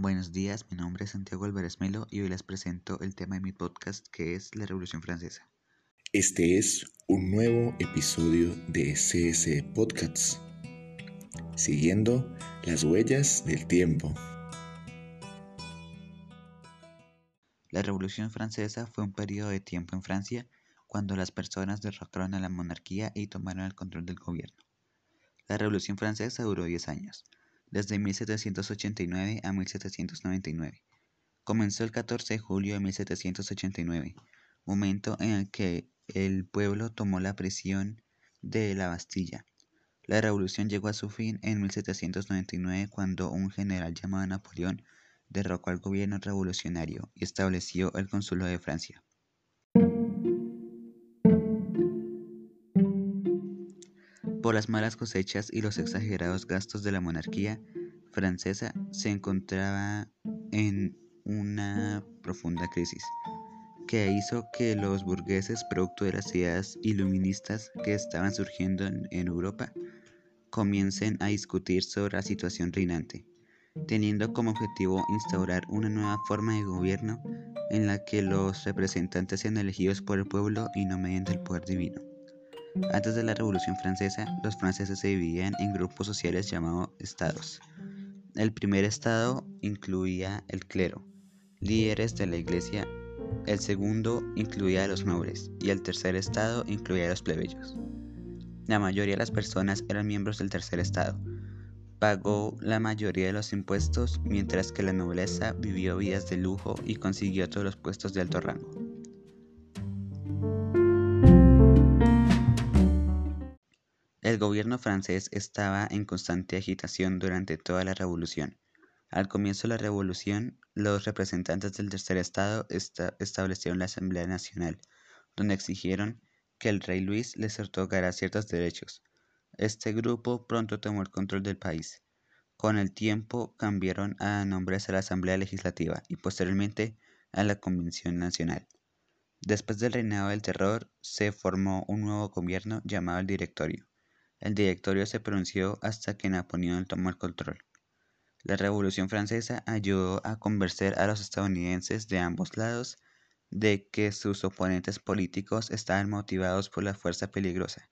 Buenos días, mi nombre es Santiago Álvarez Melo y hoy les presento el tema de mi podcast que es la Revolución Francesa. Este es un nuevo episodio de CS Podcasts, siguiendo las huellas del tiempo. La Revolución Francesa fue un periodo de tiempo en Francia cuando las personas derrocaron a la monarquía y tomaron el control del gobierno. La Revolución Francesa duró 10 años desde 1789 a 1799. Comenzó el 14 de julio de 1789, momento en el que el pueblo tomó la prisión de la Bastilla. La revolución llegó a su fin en 1799 cuando un general llamado Napoleón derrocó al gobierno revolucionario y estableció el consulado de Francia. Por las malas cosechas y los exagerados gastos de la monarquía francesa, se encontraba en una profunda crisis que hizo que los burgueses, producto de las ideas iluministas que estaban surgiendo en, Europa, comiencen a discutir sobre la situación reinante, teniendo como objetivo instaurar una nueva forma de gobierno en la que los representantes sean elegidos por el pueblo y no mediante el poder divino. Antes de la Revolución Francesa, los franceses se dividían en grupos sociales llamados estados. El primer estado incluía el clero, líderes de la iglesia, el segundo incluía a los nobles y el tercer estado incluía a los plebeyos. La mayoría de las personas eran miembros del tercer estado. Pagó la mayoría de los impuestos mientras que la nobleza vivió vidas de lujo y consiguió todos los puestos de alto rango. El gobierno francés estaba en constante agitación durante toda la revolución. Al comienzo de la revolución, los representantes del tercer estado establecieron la Asamblea Nacional, donde exigieron que el rey Luis les otorgara ciertos derechos. Este grupo pronto tomó el control del país. Con el tiempo cambiaron a nombres a la Asamblea Legislativa y posteriormente a la Convención Nacional. Después del reinado del terror, se formó un nuevo gobierno llamado el Directorio. El directorio se pronunció hasta que Napoleón tomó el control. La Revolución Francesa ayudó a convencer a los estadounidenses de ambos lados de que sus oponentes políticos estaban motivados por la fuerza peligrosa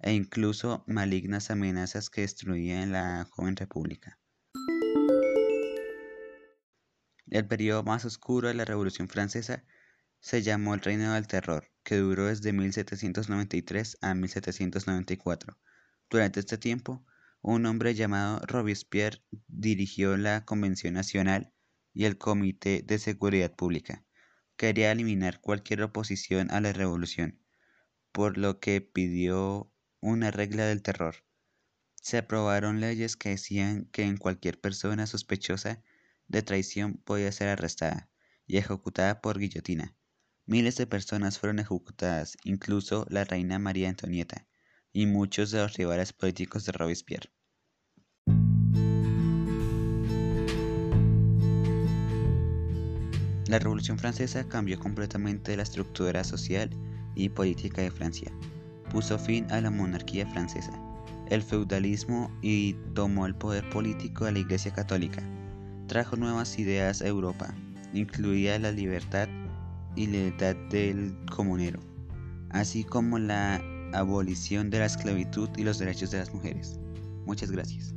e incluso malignas amenazas que destruían la joven república. El periodo más oscuro de la Revolución Francesa se llamó el Reino del Terror, que duró desde 1793 a 1794 durante este tiempo, un hombre llamado Robespierre dirigió la Convención Nacional y el Comité de Seguridad Pública. Quería eliminar cualquier oposición a la revolución, por lo que pidió una regla del terror. Se aprobaron leyes que decían que en cualquier persona sospechosa de traición podía ser arrestada y ejecutada por guillotina. Miles de personas fueron ejecutadas, incluso la reina María Antonieta, y muchos de los rivales políticos de Robespierre. La Revolución Francesa cambió completamente la estructura social y política de Francia. Puso fin a la monarquía francesa, el feudalismo y tomó el poder político a la Iglesia Católica. Trajo nuevas ideas a Europa, incluida la libertad y lealtad del comunero, así como la abolición de la esclavitud y los derechos de las mujeres. Muchas gracias.